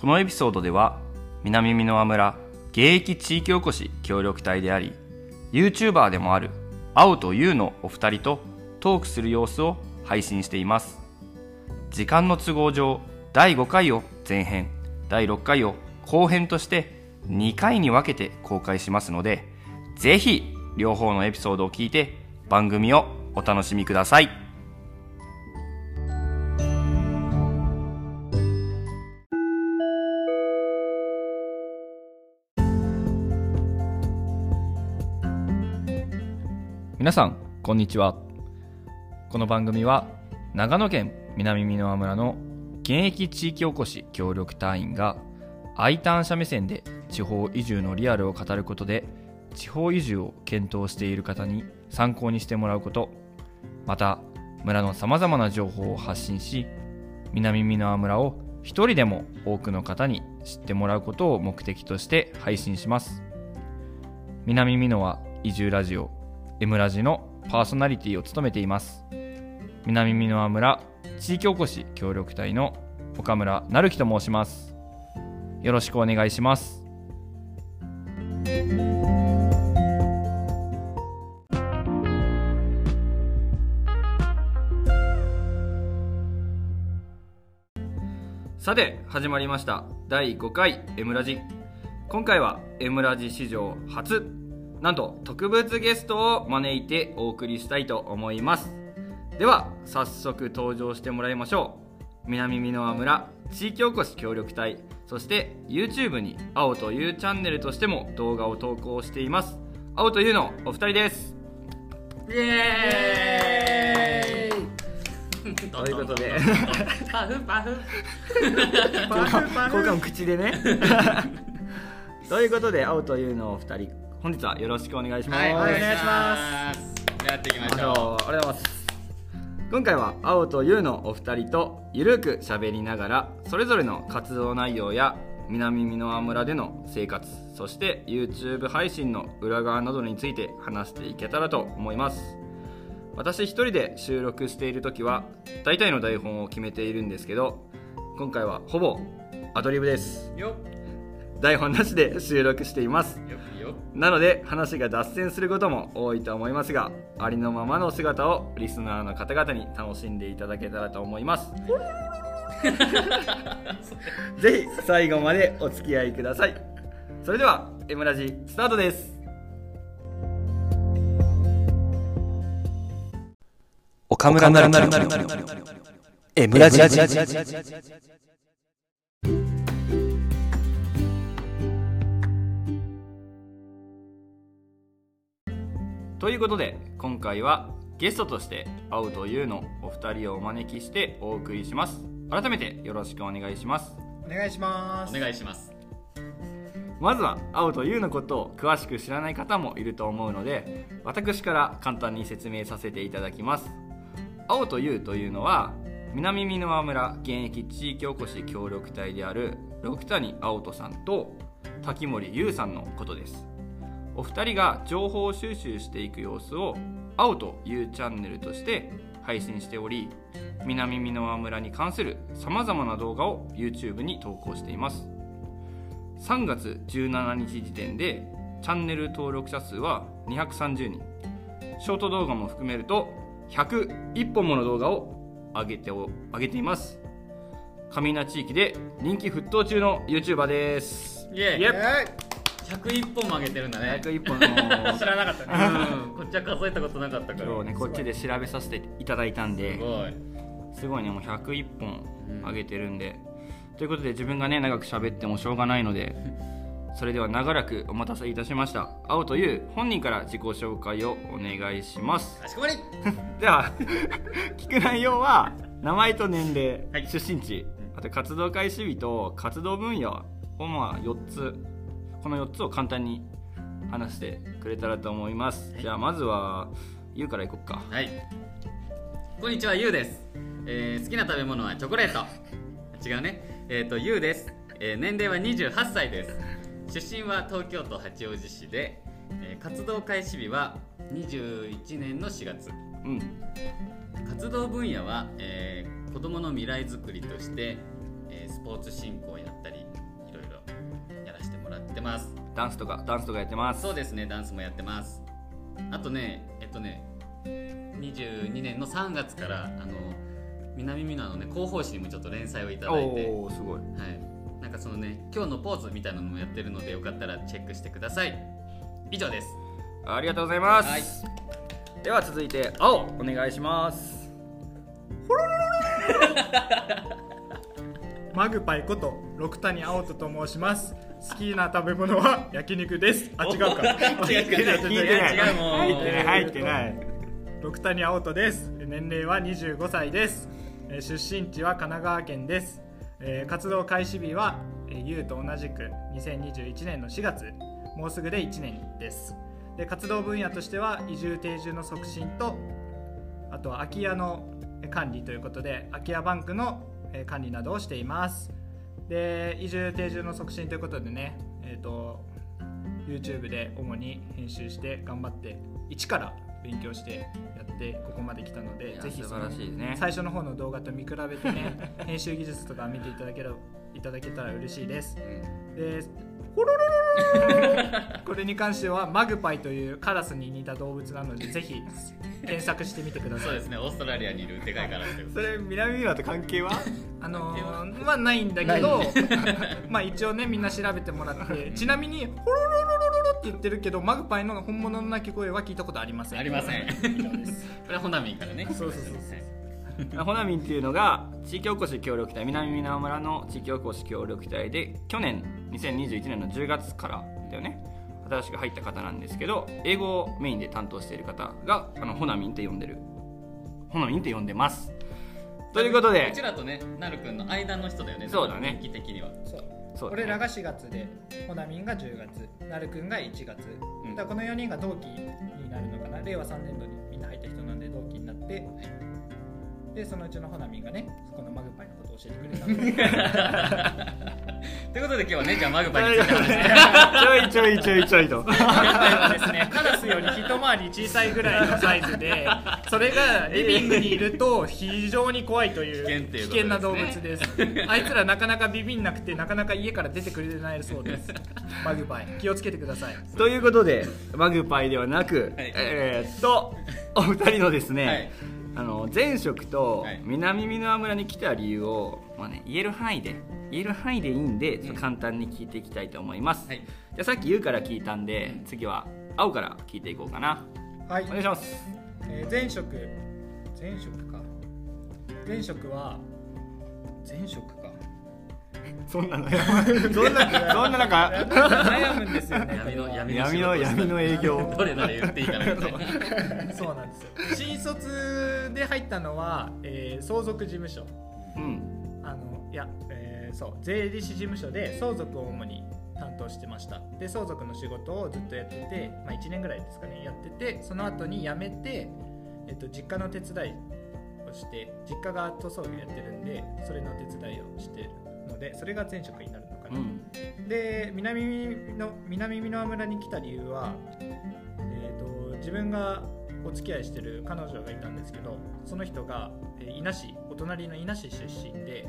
このエピソードでは南美濃村現役地域おこし協力隊であり YouTuber でもある青と優のお二人とトークする様子を配信しています。時間の都合上第5回を前編第6回を後編として2回に分けて公開しますのでぜひ両方のエピソードを聞いて番組をお楽しみください。皆さんこんにちは。この番組は長野県南美濃村の現役地域おこし協力隊員が I ターン者目線で地方移住のリアルを語ることで地方移住を検討している方に参考にしてもらうことまた村のさまざまな情報を発信し南美濃村を一人でも多くの方に知ってもらうことを目的として配信します。南美濃は移住ラジオ M ラジのパーソナリティを務めています。南美濃村地域おこし協力隊の岡村成樹と申します。よろしくお願いします。さて始まりました。第5回 M ラジ。今回は M ラジ史上初なんと特別ゲストを招いてお送りしたいと思います。では早速登場してもらいましょう。南美濃村地域おこし協力隊そして YouTube に青というチャンネルとしても動画を投稿しています。青というのお二人です。イエーイ。ということで。パフパフ。交換口でね。ということで青というのお二人本日はよろしくお願いします、はいお願いしまますやっていきましょありがとう。ございます今回は青と優のお二人とゆるく喋りながらそれぞれの活動内容や南美濃村での生活そして YouTube 配信の裏側などについて話していけたらと思います。私一人で収録している時は大体の台本を決めているんですけど今回はほぼアドリブです。台本なしで収録していますよ。なので話が脱線することも多いと思いますがありのままの姿をリスナーの方々に楽しんでいただけたらと思います。ぜひ最後までお付き合いください。それでは「M ラジ」スタートです。岡村なるなるなる M ラジということで今回はゲストとして青と優のお二人をお招きしてお送りします。改めてよろしくお願いします。お願いします。お願いします。まずは青と優のことを詳しく知らない方もいると思うので私から簡単に説明させていただきます。青と優というのは南美濃村現役地域おこし協力隊である六谷青人さんと滝森優さんのことですお二人が情報収集していく様子を青というチャンネルとして配信しており南美濃村に関するさまざまな動画を YouTube に投稿しています。3月17日時点でチャンネル登録者数は230人。ショート動画も含めると101本もの動画を上げてお上げています。上稲地域で人気沸騰中の YouTuber です。イエイ。イエ101本も上げてるんだね。101本の。知らなかったね。うん。こっちは数えたことなかったから。今日ねこっちで調べさせていただいたんすでごい。すごいねもう101本上げてるんで、ということで自分がね長く喋ってもしょうがないのでそれでは長らくお待たせいたしました。青という本人から自己紹介をお願いします。かしこまり。では 聞く内容は名前と年齢、はい。出身地あと活動開始日と活動分野をまあ4つこの4つを簡単に話してくれたらと思います、じゃあまずはゆうからいこっか。はい。こんにちはゆうです、えー好きな食べ物はチョコレート。違うね。えっ、とゆうです、えー年齢は28歳です。出身は東京都八王子市で、えー活動開始日は21年の4月。うん。活動分野は、えー子どもの未来づくりとして、えーースポーツ振興やったりもらってます。ダンスとかダンスとかやってます。そうですねダンスもやってます。あとねえっとね22年の3月からあの南美濃のね広報誌にもちょっと連載をいただいて。おおすごい。はい、なんかそのね今日のポーズみたいなのもやってるのでよかったらチェックしてください。以上です。ありがとうございます、はい。では続いて青お願いします。マグパイこと六谷青人と申します好きな食べ物は焼肉です。あ違うか。違う違うもう入ってない。入ってない。六谷青人です。年齢は25歳です。えー出身地は神奈川県です。えー活動開始日はえー YOU と同じく2021年の4月。もうすぐで1年です。で活動分野としては移住定住の促進とあとは空き家の管理ということで空き家バンクのえー管理などをしていますで移住定住の促進ということでねえっ、と YouTube で主に編集して頑張って一から勉強してやってここまで来たのでぜひね。最初の方の動画と見比べてね 編集技術とか見ていただければいただけたら嬉しいです。でホロロロロロロこれに関してはマグパイというカラスに似た動物なのでぜひ検索してみてくださいそうですねオーストラリアにいるでかいからってことそれ南浦と関係はあのー、はないんだけどまあ一応ねみんな調べてもらってちなみにホロロロロロロって言ってるけどマグパイの本物の鳴き声は聞いたことありませんありませんこれはホナミンからねそうそうそうそう ホナミンっていうのが地域おこし協力隊南美濃村の地域おこし協力隊で去年2021年の10月からだよね。新しく入った方なんですけど英語をメインで担当している方があのホナミンって呼んでる。ホナミンって呼んでます。ということでうちらとねなるくんの間の人だよねそうだね。人気的には。そう。そうだね。俺らが4月でホナミンが10月。なるくんが1月、うん。だこの4人が同期になるのかな。令和3年度にみんな入った人なんで同期になってでそのうちのホナミンがねこのマグパイのことを教えてくれた ということで今日はねじゃあマグパイについて話して。ちょいちょいちょいちょいと。マグパイはですね。カラスより一回り小さいぐらいのサイズで それがリビングにいると非常に怖いという危険っていうことですね。危険な動物です。あいつらなかなかビビんなくてなかなか家から出てくれないそうです。マグパイ。気をつけてください。ということでマグパイではなく、はい。えーっとお二人のですね、はいあの前職とはい。南美濃村に来た理由を、まあね、言える範囲で言える範囲でいいんでちょっと簡単に聞いていきたいと思います、はい。じゃあさっき「ゆう」から聞いたんで次は「青」から聞いていこうかな。はい。お願いします。えー前職。前職か。前職は前職かそんなのそんなそんななんか悩むんですよね。闇の闇の闇の闇の営業。どれなら言っていいかなそうなんですよ。新卒で入ったのは、えー相続事務所。うん。あのいや、えーそう税理士事務所で相続を主に担当してました。で相続の仕事をずっとやってて、まあ、1年ぐらいですかねやっててその後に辞めて、えっと、実家の手伝いをして実家が塗装業やってるんでそれの手伝いをしてるのでそれが前職になるのかな、うん。で南の南美濃村に来た理由は、えー、と自分がお付き合いしてる彼女がいたんですけどその人が、えー伊那市お隣の伊那市出身で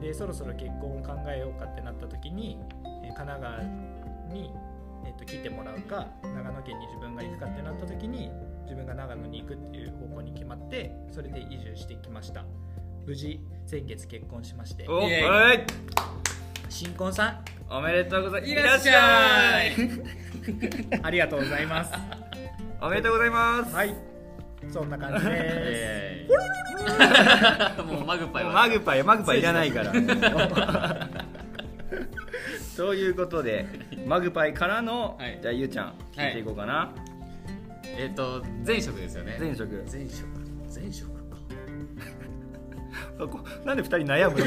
でそろそろ結婚を考えようかってなった時に、えー神奈川に、えー、と来てもらうか長野県に自分が行くかってなった時に自分が長野に行くっていう方向に決まってそれで移住してきました無事先月結婚しまして。おい。新婚さん。おめでとうございます。いらっしゃい。ありがとうございます。おめでとうございます。はい、そんな感じです。えーもうマグパイは。マグパイマグパイいらないから。ということでマグパイからの、はい。じゃあゆうちゃん聞いていこうかな、えっ、と前職ですよね。前職。前職なんで二人悩む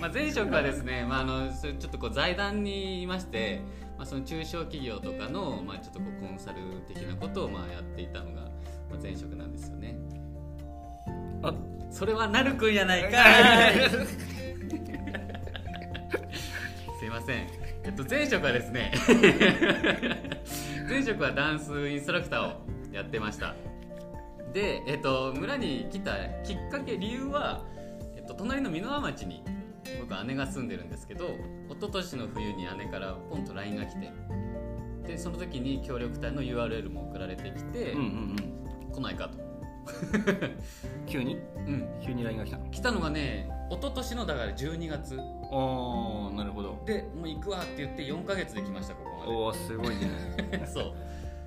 まあ前職はですね、まあ、あのちょっとこう財団にいまして、まあ、その中小企業とかの、まあ、ちょっとこうコンサル的なことをまあやっていたのが、まあ、前職なんですよね。あ。それはなるくんやないかい。すいません。えっと前職はですね 前職はダンスインストラクターをやってましたで、えっと、村に来たきっかけ理由は、えっと、隣の箕輪町に僕姉が住んでるんですけど一昨年の冬に姉からポンと LINE が来てでその時に協力隊の URL も送られてきて、うんうんうん。来ないかと、急に？うん、急に LINE が来たの？来たのがね一昨年のだから12月。ああなるほど。でもう行くわって言って4ヶ月で来ましたここおおすごいね。ま でそう。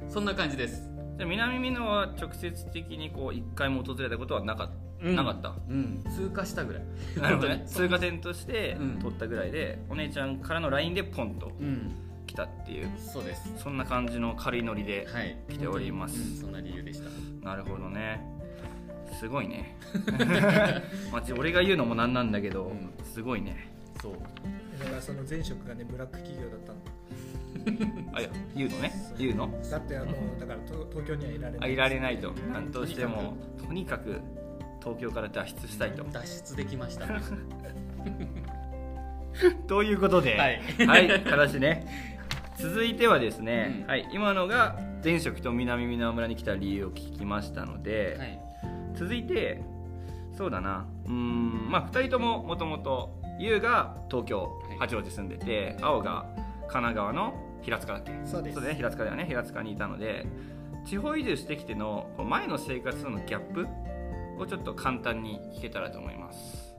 そんな感じです、じゃあ南美濃は直接的にこう一回も訪れたことはなかった、なかった。うん。通過したぐらい。なるほどね。通過点としてうん。取ったぐらいで、お姉ちゃんからの LINE でポンとうん来たっていう。そうです。そんな感じの軽いノリで、はい。来ております。うん。そんな理由でした。なるほどね。すごいね。まあ俺が言うのもなんなんだけど、うん。すごいね。そう。だからその前職がねブラック企業だったの あいや言うのね。言うの？だってあのだからと東京にはいられない。あいられないと。何としてもとにかく東京から脱出したいと。脱出できました。ということで、はい。はい、話ね。続いてはですね、うん。はい、今のが前職と南箕輪村に来た理由を聞きましたので、はい。続いて、そうだな、うーん、まあ、2人とももともと、優が東京はい、八王子住んでて、青が神奈川の平塚だっけ？そうです。そうだね、平塚だよね、平塚にいたので、地方移住してきての前の生活とのギャップをちょっと簡単に聞けたらと思います。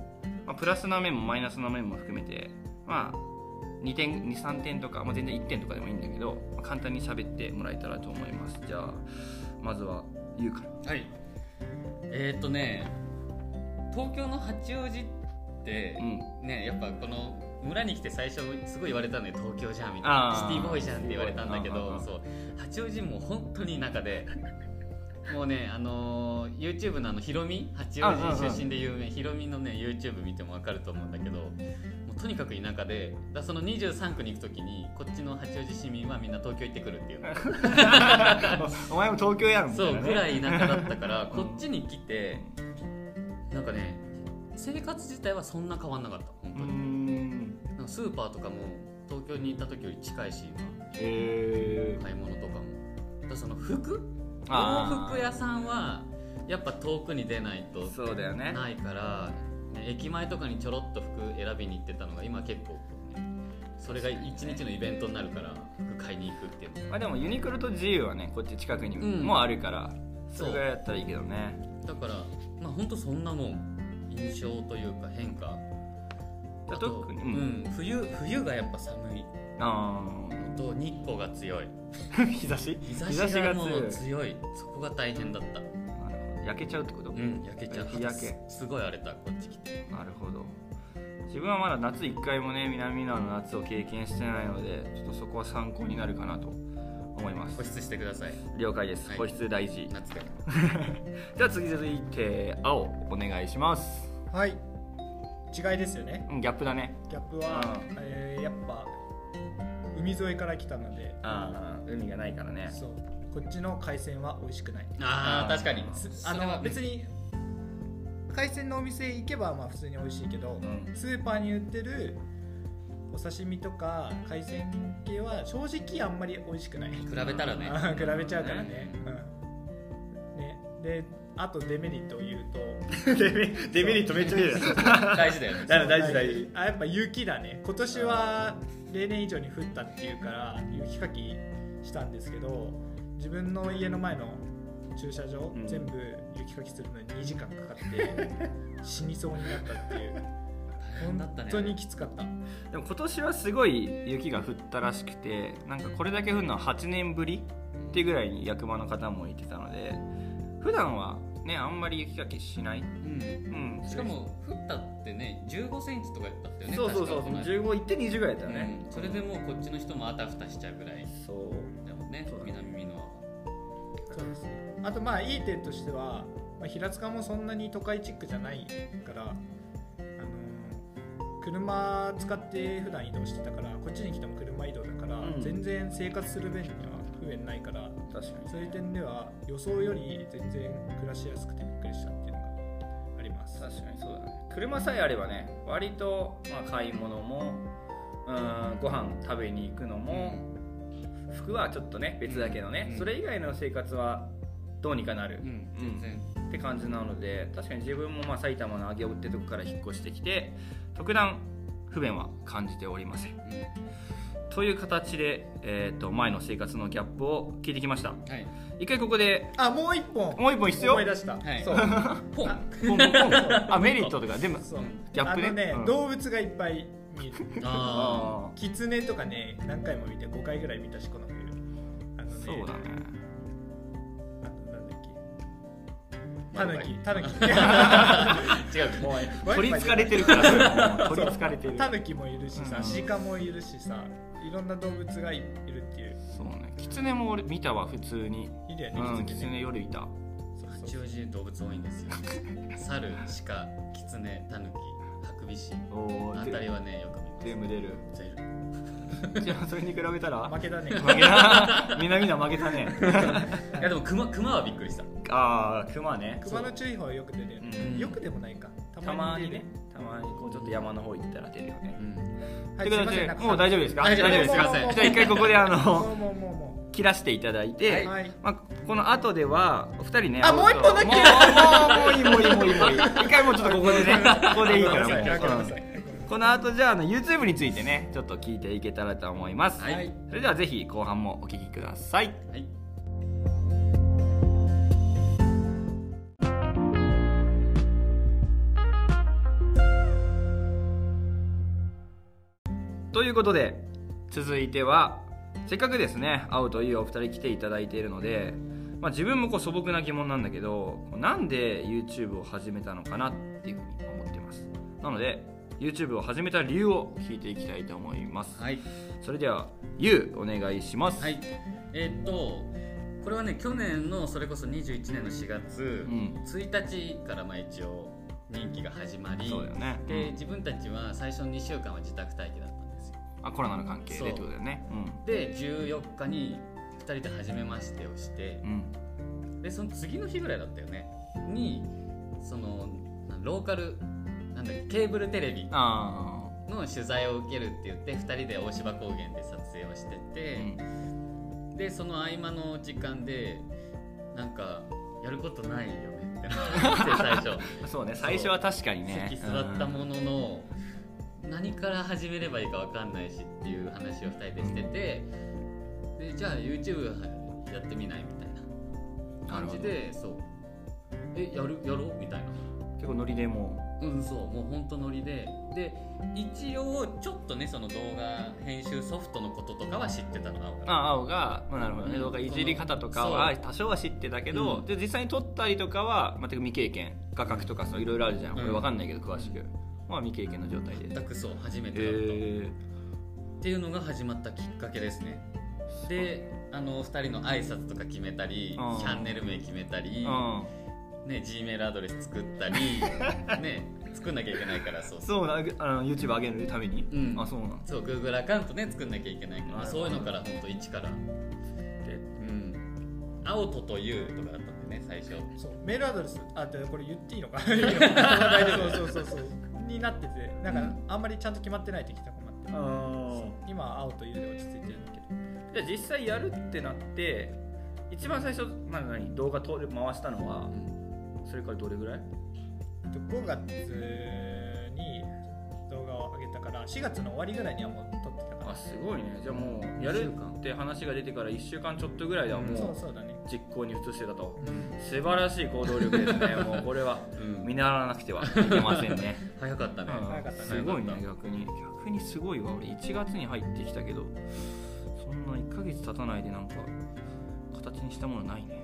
まあ、プラスな面もマイナスな面も含めて、まあ、2点23点とか、まあ、全然1点とかでもいいんだけど、まあ簡単に喋ってもらえたらと思います。じゃあまずはゆうか。らはい。えー、っとね東京の八王子って、うん。ねやっぱこの村に来て最初すごい言われたのよ東京じゃんみたいな。シティボーイじゃんって言われたんだけどそう。八王子もう本当に田舎で。もうねあのー YouTube のあのヒロミ八王子出身で有名。ヒロミのね YouTube 見ても分かると思うんだけどもうとにかく田舎で。だその23区に行く時にこっちの八王子市民はみんな東京行ってくるっていうの。お前も東京やんみたそいうぐらい田舎だったからうん。こっちに来てなんかね生活自体はそんな変わんなかった。本当に。んなんかスーパーとかも東京に行った時より近いしへ今買い物とかも。だからその服？あー。洋服屋さんはやっぱ遠くに出ないとそうだよね。ないから、ね、駅前とかにちょろっと服選びに行ってたのが今結構、ね、それが一日のイベントになるから服買いに行くっていう。のまあでもユニクロと GU はねこっち近くにうん。もあるから、そそうれがやったらいいけどね。だからまあ本当そんなもん。印象というか変化あと、特に。ううん。ん、冬冬がやっぱ寒い。あと日光が強い。あ 日差し日差しがも強い。う強い。そこが大変だった。なるほど焼けちゃうってこと、うん焼けちゃう。日焼け。すごい荒れたこっち来て。なるほど。自分はまだ夏1回もね南側の夏を経験してないのでちょっとそこは参考になるかなと思います。保湿してください。了解です、はい。保湿大事。夏で じゃあ次続いて青お願いします。はい違いですよね。うんギャップだね。ギャップは、うん。えーやっぱ海沿いから来たので。ああ海がないからね。そう。こっちの海鮮は美味しくない。ああ確かに。あの別にに海鮮のお店行けばまあ普通に美味しいけど、うん。スーパーに売ってるお刺身とか海鮮系は正直あんまり美味しくない。比べたらね。あ 比べちゃうからね,、うん、ね。であとデメリットを言うと。デメデメリットめっちゃ見る大事だよね。だ 大事大事。あやっぱ雪だね。今年は例年以上に降ったっていうから雪かきしたんですけど自分の家の前の駐車場、うん。全部雪かきするのに2時間かかって 死にそうになったっていう。大変だったね。本当にきつかった。でも今年はすごい雪が降ったらしくてなんかこれだけ降るのは8年ぶりっていうぐらいに役場の方も言ってたので普段はねあんまり雪かきしない、うん。うん、しかも降ったってね1 5センチとかだったよねそうそうそう確かこの間15行って20ぐらいだったよね、うん。それでもうこっちの人もあたふたしちゃうぐらい。そう。でもね南美濃はそうですね。あとまあいい点としては、まあ、平塚もそんなに都会チックじゃないからあの車使って普段移動してたからこっちに来ても車移動だから、うん。全然生活する分には不便ないから確かに。そういう点では予想より全然暮らしやすくてびっくりしたっていうのがあります。確かにそうだね。車さえあればね割と、まあ、買い物もうんご飯食べに行くのも、服はちょっとね別だけどね、うん。それ以外の生活はどうにかなる、うん。全然。って感じなので確かに自分もまあ埼玉の上尾ってとこから引っ越してきて特段不便は感じておりませんという形で、えー、と前の生活のギャップを聞いてきました。はい。一回ここであもう一本。もう一本必要？思い出した、はい。そう。ポン。あポンポン。あメリットとかでもギャップね。あのね、うん。動物がいっぱい見る。あキツネとかね何回も見て5回ぐらい見たしこの冬。あのねそうだね。タヌキタヌキ。あ 違うもう。取りつかれてるからもう。取りつかれてる。タヌキもいるしさ、うん。鹿もいるしさいろんな動物がいいるっていう。そうね。キツネも俺見たわ普通に。いるよね、うんキツネネ夜いた。そう八王子動物多いんですよ。猿鹿キツネタヌキハクビシ。おあたりはねよく見ます。全部出る。じゃあそれに比べたら？負けたね。負けた。みんなみんな負けたね。いやでもクマクマはびっくりした。ああクマね。熊の注意報はよく出るよね、う。んよくでもないか。たまにね。たまにこうちょっと山の方行ったら出るよね。うん。はいということでもう大丈夫ですか？大丈夫です。じゃあ一回ここであものうもうもうも切らしていただいて、うはい。まあ、この後ではお二人ねあもう一本だけ。もうもういいもういいもういいもういい。一回もうちょっとここでねここでいいから。もううんこの後じゃああの YouTube についてねちょっと聞いていけたらと思います、はいはい。それではぜひ後半もお聞きください。はいいうことで続いてはせっかくですね青というお二人来ていただいているので、まあ、自分もこう素朴な疑問なんだけどなんで YouTube を始めたのかなっていうふうに思ってます。なので YouTube を始めた理由を聞いていきたいと思います、はい。それではゆうお願いします。はい。えーっとこれはね去年のそれこそ21年の4月、うん。1日からまあ一応任期が始まりそうだよね。うん。で自分たちは最初の2週間は自宅待機だったあコロナの関係でってことだよね。で14日に2人で初めましてをしてうん。うんでその次の日ぐらいだったよね。にそのなローカルなんだっけケーブルテレビあの取材を受けるって言って2人で大芝高原で撮影をしてあ、て、でその合間の時間でなんかやることないよねってなって最初。うん、そうね最初は確かにね。席座ったものの、何から始めればいいか分かんないしっていう話を2人でしててでじゃあ YouTube やってみないみたいな感じでそう。えやるやろうみたいな。うん結構ノリでもう。んそう。もう本当ノリで。で一応ちょっとねその動画編集ソフトのこととかは知ってたの青が。あ青が、まあ、なるほどね、うん。動画いじり方とかは多少は知ってたけど、うん。で実際に撮ったりとかは全く未経験。画角とかそういろいろあるじゃん、うん俺わかんないけど詳しく、まあ未経験の状態で全くそう初めてへだった、えっていうのが始まったきっかけですね。であの2人の挨拶とか決めたりうん。チャンネル名決めたり、うん。ね、G メールアドレス作ったり ね作んなきゃいけないからそうそう。なあの YouTube 上げるために、うん。あそうなんそう Google アカウントね作んなきゃいけないから、そういうのから本当一から。でうん。青とというとかだったんでね最初。そうメールアドレス。あでこれ言っていいのか。大丈夫。そうそうそうそうになっててなんかあんまりちゃんと決まってない時とかもあって。あ今は青というで落ち着いてるんだけど。じゃあ実際やるってなって一番最初、まあ、何動画撮る回したのはそれからどれぐらい？えっと5月に動画を上げたから4月の終わりぐらいにはもう撮ってたから。あすごいね。じゃあもうやるって話が出てから1週間ちょっとぐらいではもうそうそうだね実行に移してたと。うん。素晴らしい行動力ですね。もうこれは。うん。見習わなくてはいけませんね。早かったね、うん。早かった。ねすごいね逆に。逆にすごいわ。俺1月に入ってきたけどそんな1ヶ月経たないでなんか形にしたものないね。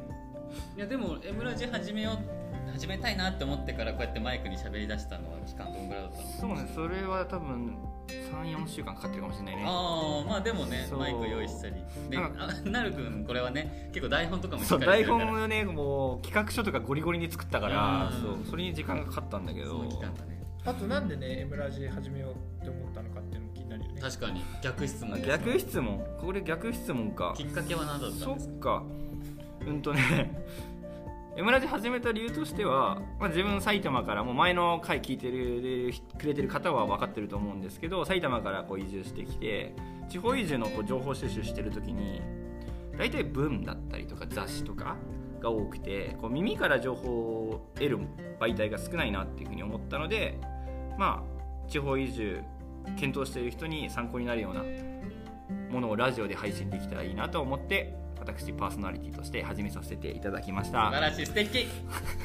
いやでもエムラジ始めよう始めたいなって思ってからこうやってマイクに喋り出したのは期間どんぐらいだったの？そうねそれは多分34週間かかってるかもしれないね。ああまあでもねマイク用意したり。でなるくんこれはね結構台本とかもしそうっかり台するから。本をねもう企画書とかゴリゴリに作ったからうん。そうそれに時間がかかったんだけど。その期間だね。あとなんでねエムラジ始めようって思ったのかっていうのも気になるよね。確かに逆質問逆質問？これ逆質問か。きっかけは何だったそんですか？っか。うんとねエムラジ始めた理由としては、まあ、自分埼玉からもう前の回聞いてるくれてる方は分かってると思うんですけど埼玉からこう移住してきて地方移住のこう情報収集してる時に大体文だったりとか雑誌とかがが多くてこう耳から情報を得る媒体が少ないなっていうふうに思ったのでまあ地方移住検討している人に参考になるようなものをラジオで配信できたらいいなと思って私パーソナリティとして始めさせていただきました。素晴らしい素敵。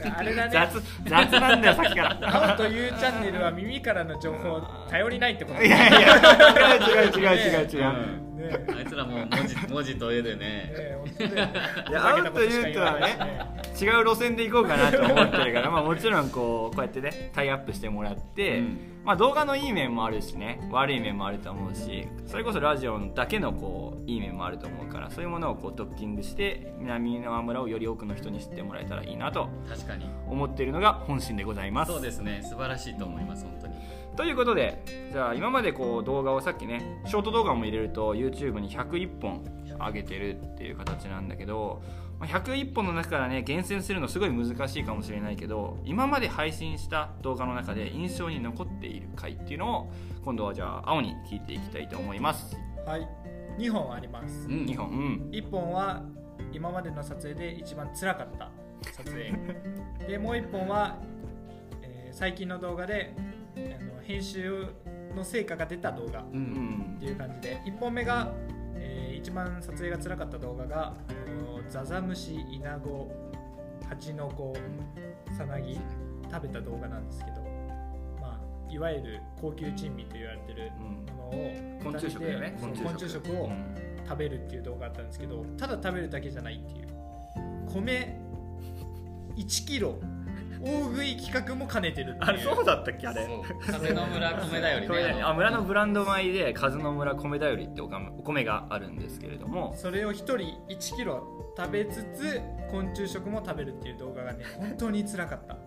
あれだね。雑雑なんだよさっきから。青と U チャンネルは耳からの情報頼りないってこと。いやいや。違う違う違う違う違う、うん。ね。あいつらもう文字文字と絵でね。ねいや青と U とはね違う路線で行こうかなと思ってるから、まあ、もちろんこうこうやってねタイアップしてもらって、うん。まあ、動画のいい面もあるしね悪い面もあると思うしそれこそラジオだけのこういい面もあると思うからそういうものをこうドッキングして南の村をより多くの人に知ってもらえたらいいなと確かに。思っているのが本心でございます。そうですね。素晴らしいと思います本当に。ということでじゃあ今までこう動画をさっきねショート動画も入れると YouTube に101本上げてるっていう形なんだけどまあ101本の中からね厳選するのすごい難しいかもしれないけど今まで配信した動画の中で印象に残っている回っていうのを今度はじゃあ青に聞いていきたいと思います。はい。2本あります。うん2本。うん。1本は今までの撮影で一番辛かった撮影。でもう1本は、えー最近の動画であの編集の成果が出た動画ううん。んっていう感じで。1本目が、えー一番撮影が辛かった動画がザザムシイナゴハチノコサナギ食べた動画なんですけど、まあ、いわゆる高級珍味と言われてるうん。ものを昆虫食だ昆虫食。をうん。食べるっていう動画があったんですけどただ食べるだけじゃないっていう。米1キロ大食い企画も兼ねてるあれそうだったっけ？あれ。そう。風の村 米だよりね。ね。あ村のブランド米で数の村米だよりってお米お米があるんですけれども。それを1人1キロ食べつつ昆虫食も食べるっていう動画がね 本当に辛かった。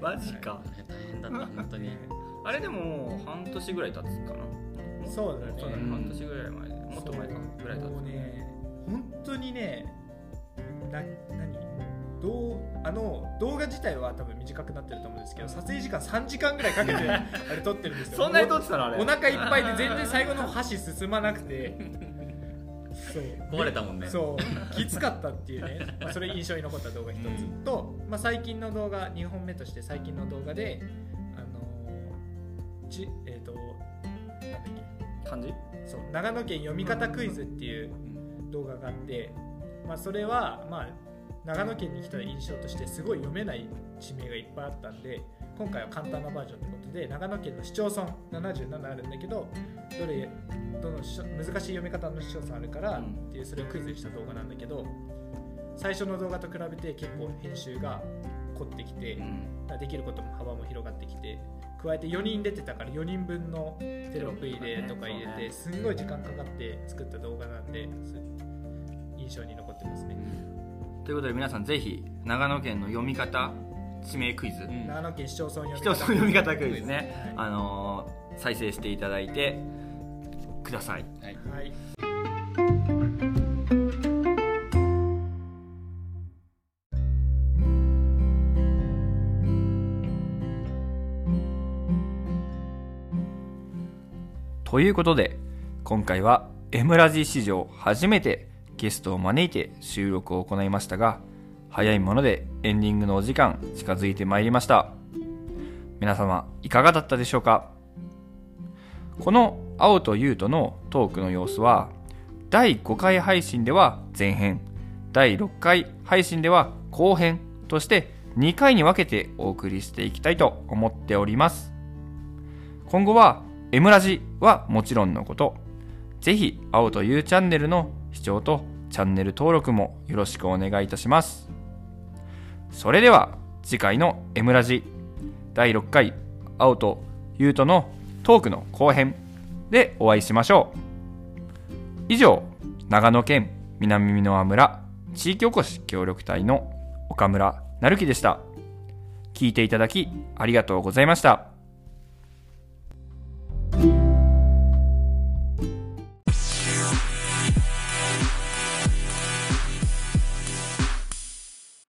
マジか。あれ大変だった本当に。あれでももう半年ぐらい経つかな。そうだね。そうだね。うん半年ぐらい前。でもっと前か。ぐらい経もうつね本当にねな何？どうあの動画自体は多分短くなってると思うんですけど撮影時間3時間ぐらいかけて あれ撮ってるんですよ。そんなに撮ってたのあれ？お腹いっぱいで全然最後の箸進まなくて。そう。壊れたもんね。そう。きつかったっていうね、まあ、それ印象に残った動画一つ。と、まあ、最近の動画2本目として最近の動画であのーちえっ、となんだっ感じけそう。長野県読み方クイズっていう動画があって、まあ、それはまあ長野県に来た印象としてすごい読めない地名がいっぱいあったんで今回は簡単なバージョンってことで長野県の市町村77あるんだけどどれどの難しい読み方の市町村あるからうん。っていうそれをクイズにした動画なんだけど最初の動画と比べて結構編集が凝ってきて、うん。できることも幅も広がってきて加えて4人出てたから4人分のテロップ入れとか入れてすんごい時間かかって作った動画なんです印象に残ってますね、ということで皆さんぜひ長野県の読み方地名クイズ、ん。長野県市町村読み一つの読み方クイズね、はい。あのー再生していただいてくださいはい。はい。ということで今回は M ラジ史上初めてゲストを招いて収録を行いましたが早いものでエンディングのお時間近づいてまいりました。皆様いかがだったでしょうか？この青と優とのトークの様子は第5回配信では前編第6回配信では後編として2回に分けてお送りしていきたいと思っております。今後は M ラジはもちろんのことぜひ青というチャンネルの視聴とチャンネル登録もよろしくお願いいたします。それでは次回の M ラジ第6回青と優とのトークの後編でお会いしましょう。以上長野県南箕輪村地域おこし協力隊の岡村成樹でした。聞いていただきありがとうございました。